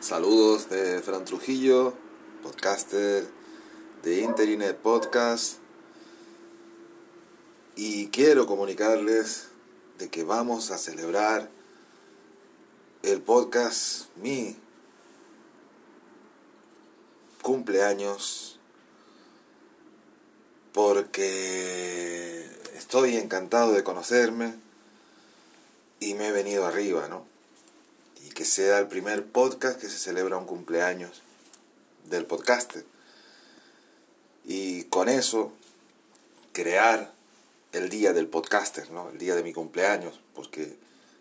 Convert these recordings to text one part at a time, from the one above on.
Saludos de Fran Trujillo, podcaster de Internet Podcast. Y quiero comunicarles de que vamos a celebrar el podcast mi cumpleaños porque estoy encantado de conocerme y me he venido arriba, ¿no? Que sea el primer podcast que se celebra un cumpleaños del podcaster. Y con eso crear el día del podcaster, ¿no? El día de mi cumpleaños, porque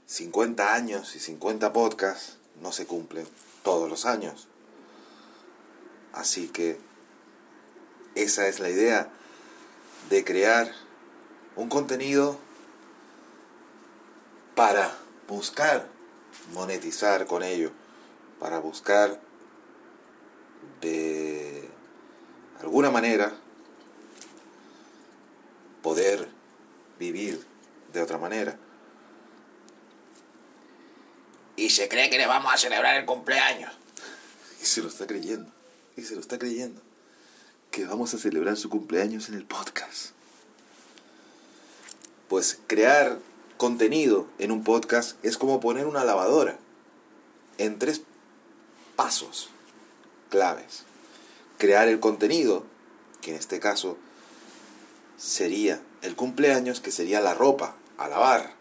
50 años y 50 podcasts no se cumplen todos los años. Así que esa es la idea de crear un contenido para buscar monetizar con ello, para buscar de alguna manera poder vivir de otra manera. Y se cree que le vamos a celebrar el cumpleaños. Y se lo está creyendo, y se lo está creyendo, que vamos a celebrar su cumpleaños en el podcast. Pues crear contenido en un podcast es como poner una lavadora en tres pasos claves. Crear el contenido, que en este caso sería el cumpleaños, que sería la ropa a lavar.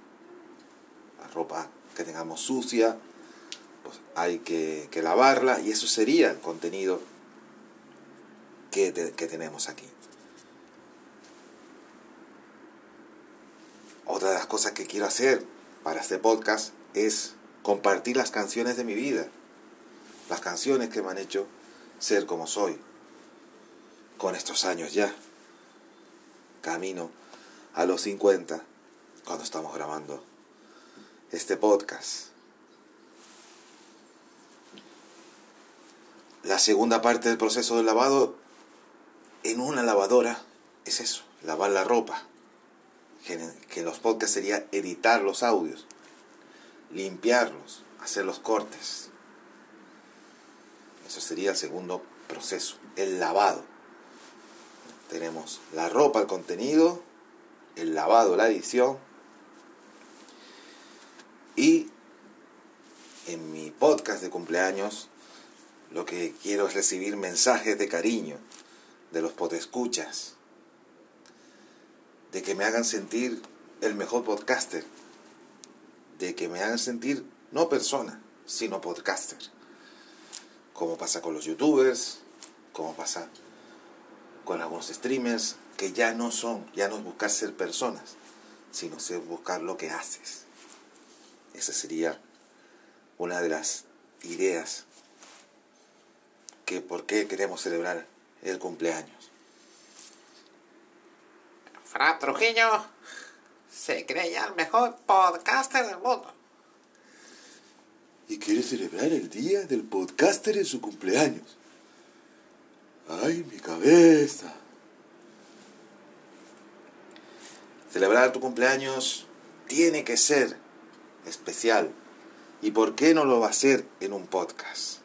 La ropa que tengamos sucia, pues hay que, lavarla y eso sería el contenido que, tenemos aquí. Otra de las cosas que quiero hacer para este podcast es compartir las canciones de mi vida, las canciones que me han hecho ser como soy, con estos años ya. Camino a los 50 cuando estamos grabando este podcast. La segunda parte del proceso del lavado en una lavadora es eso, lavar la ropa que los podcasts sería editar los audios, limpiarlos, hacer los cortes. Eso sería el segundo proceso, el lavado. Tenemos la ropa, el contenido, el lavado, la edición. Y en mi podcast de cumpleaños lo que quiero es recibir mensajes de cariño de los podescuchas de que me hagan sentir el mejor podcaster, de que me hagan sentir no persona, sino podcaster. Como pasa con los youtubers, como pasa con algunos streamers, que ya no son, ya no es buscar ser personas, sino es buscar lo que haces. Esa sería una de las ideas que por qué queremos celebrar el cumpleaños. Fran Trujillo se creía el mejor podcaster del mundo. Y quiere celebrar el día del podcaster en su cumpleaños. ¡Ay, mi cabeza! Celebrar tu cumpleaños tiene que ser especial. ¿Y por qué no lo va a hacer en un podcast?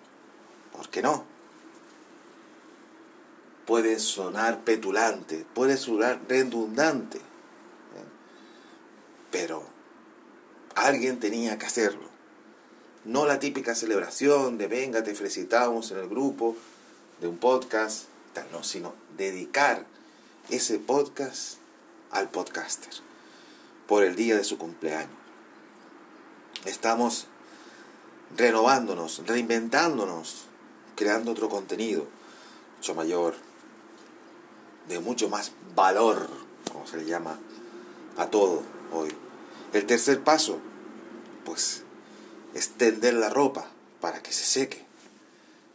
¿Por qué no? Puede sonar petulante, puede sonar redundante, pero alguien tenía que hacerlo. No la típica celebración de venga, te felicitamos en el grupo de un podcast, no, sino dedicar ese podcast al podcaster por el día de su cumpleaños. Estamos renovándonos, reinventándonos, creando otro contenido mucho mayor, de mucho más valor, como se le llama a todo hoy. El tercer paso, pues, extender la ropa para que se seque,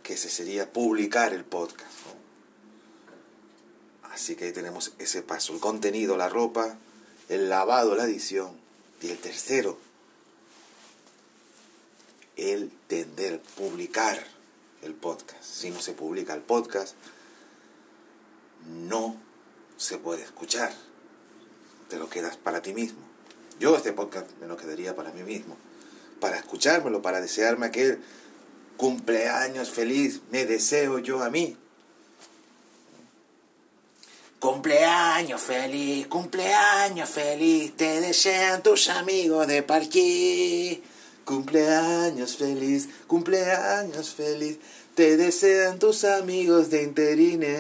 que ese sería publicar el podcast. Así que ahí tenemos ese paso, el contenido, la ropa, el lavado, la edición. Y el tercero, el tender, publicar el podcast. Si no se publica el podcast, no se puede escuchar. Te lo quedas para ti mismo. Yo este podcast me lo quedaría para mí mismo. Para escuchármelo, para desearme aquel cumpleaños feliz, me deseo yo a mí. Cumpleaños feliz, cumpleaños feliz, te desean tus amigos de parque. Cumpleaños feliz, cumpleaños feliz, te desean tus amigos de Interine.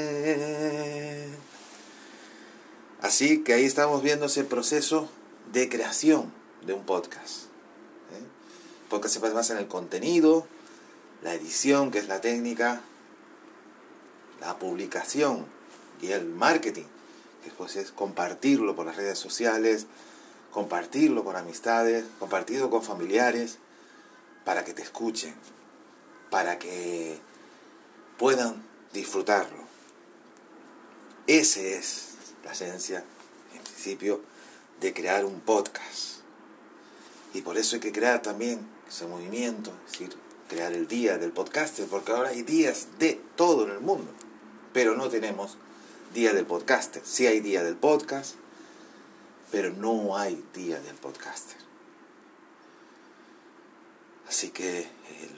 Así que ahí estamos viendo ese proceso de creación de un podcast. ¿eh? Podcast se basa en el contenido, la edición, que es la técnica, la publicación y el marketing, que es compartirlo por las redes sociales, compartirlo con amistades, compartirlo con familiares, para que te escuchen, para que puedan disfrutarlo. Esa es la esencia, en principio, de crear un podcast. Y por eso hay que crear también ese movimiento, es decir, crear el día del podcaster, porque ahora hay días de todo en el mundo, pero no tenemos día del podcaster. Sí hay día del podcast, pero no hay día del podcaster. Así que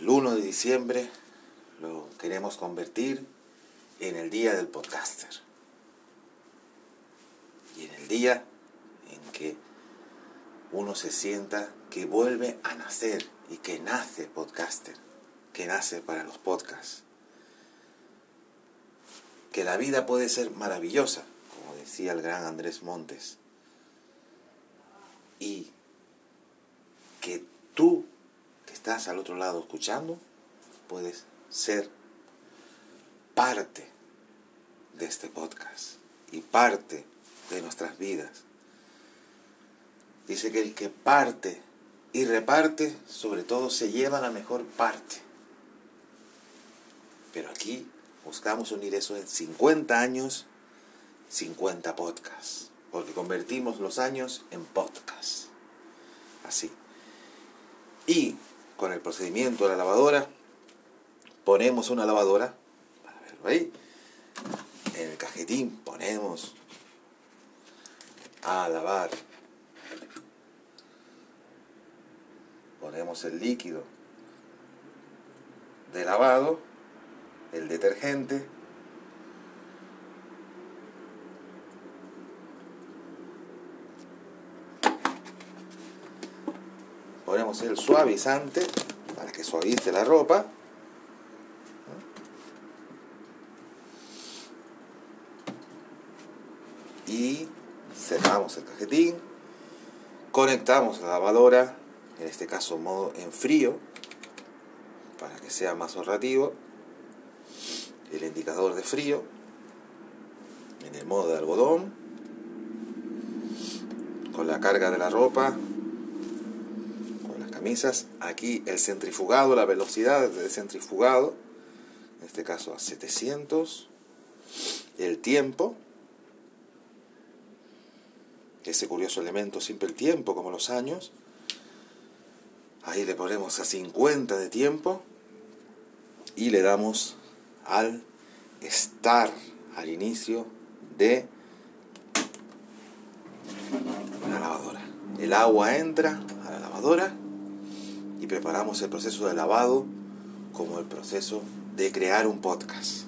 el 1 de diciembre lo queremos convertir en el día del podcaster. Y en el día en que uno se sienta que vuelve a nacer y que nace podcaster, que nace para los podcasts. Que la vida puede ser maravillosa, como decía el gran Andrés Montes. Y que tú, estás al otro lado escuchando, puedes ser parte de este podcast y parte de nuestras vidas. Dice que el que parte y reparte, sobre todo se lleva la mejor parte. Pero aquí buscamos unir eso en 50 años, 50 podcasts, porque convertimos los años en podcasts. Así. Y con el procedimiento de la lavadora, ponemos una lavadora, verlo ahí, en el cajetín ponemos a lavar. Ponemos el líquido de lavado, el detergente, el suavizante para que suavice la ropa, y cerramos el cajetín, conectamos la lavadora en este caso modo en frío, para que sea más ahorrativo, el indicador de frío, en el modo de algodón, con la carga de la ropa, camisas, aquí el centrifugado, la velocidad del centrifugado, en este caso a 700, el tiempo, ese curioso elemento siempre el tiempo como los años, Ahí le ponemos a 50 de tiempo y le damos al estar al inicio de la lavadora. El agua entra a la lavadora preparamos el proceso de lavado como el proceso de crear un podcast.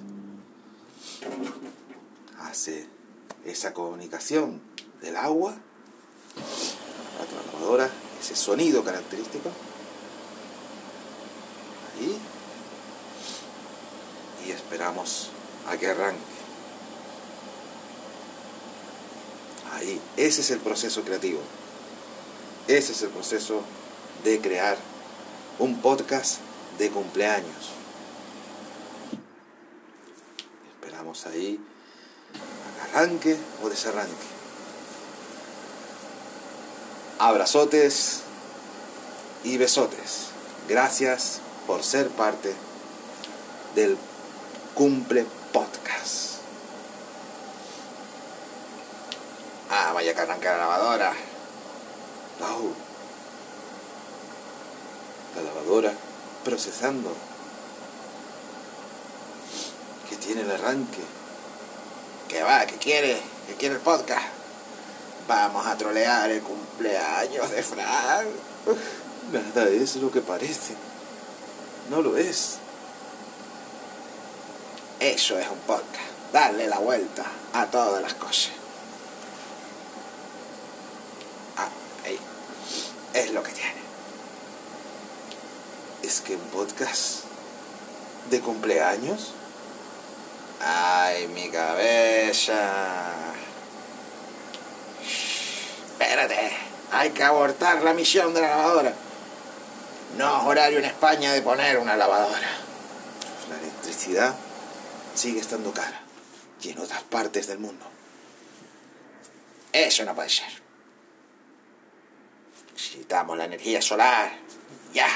Hace esa comunicación del agua la lavadora ese sonido característico. Ahí. Y esperamos a que arranque. Ahí. Ese es el proceso creativo. Ese es el proceso de crear un podcast de cumpleaños. Esperamos ahí arranque o desarranque. Abrazotes y besotes. Gracias por ser parte del Cumple Podcast. Ah, vaya que arranca la lavadora. La lavadora procesando. Que tiene el arranque. ¿Qué va? ¿Qué quiere? ¿Qué quiere el podcast? Vamos a trolear el cumpleaños de Frank. Nada es lo que parece. No lo es. Eso es un podcast. Darle la vuelta a todas las cosas. Ah, ahí. Es lo que tiene. Es que un podcast de cumpleaños. Ay, mi cabeza. Espérate. Hay que abortar la misión de la lavadora. No es horario en España de poner una lavadora. La electricidad sigue estando cara. Y en otras partes del mundo. Eso no puede ser. Necesitamos la energía solar. Ya.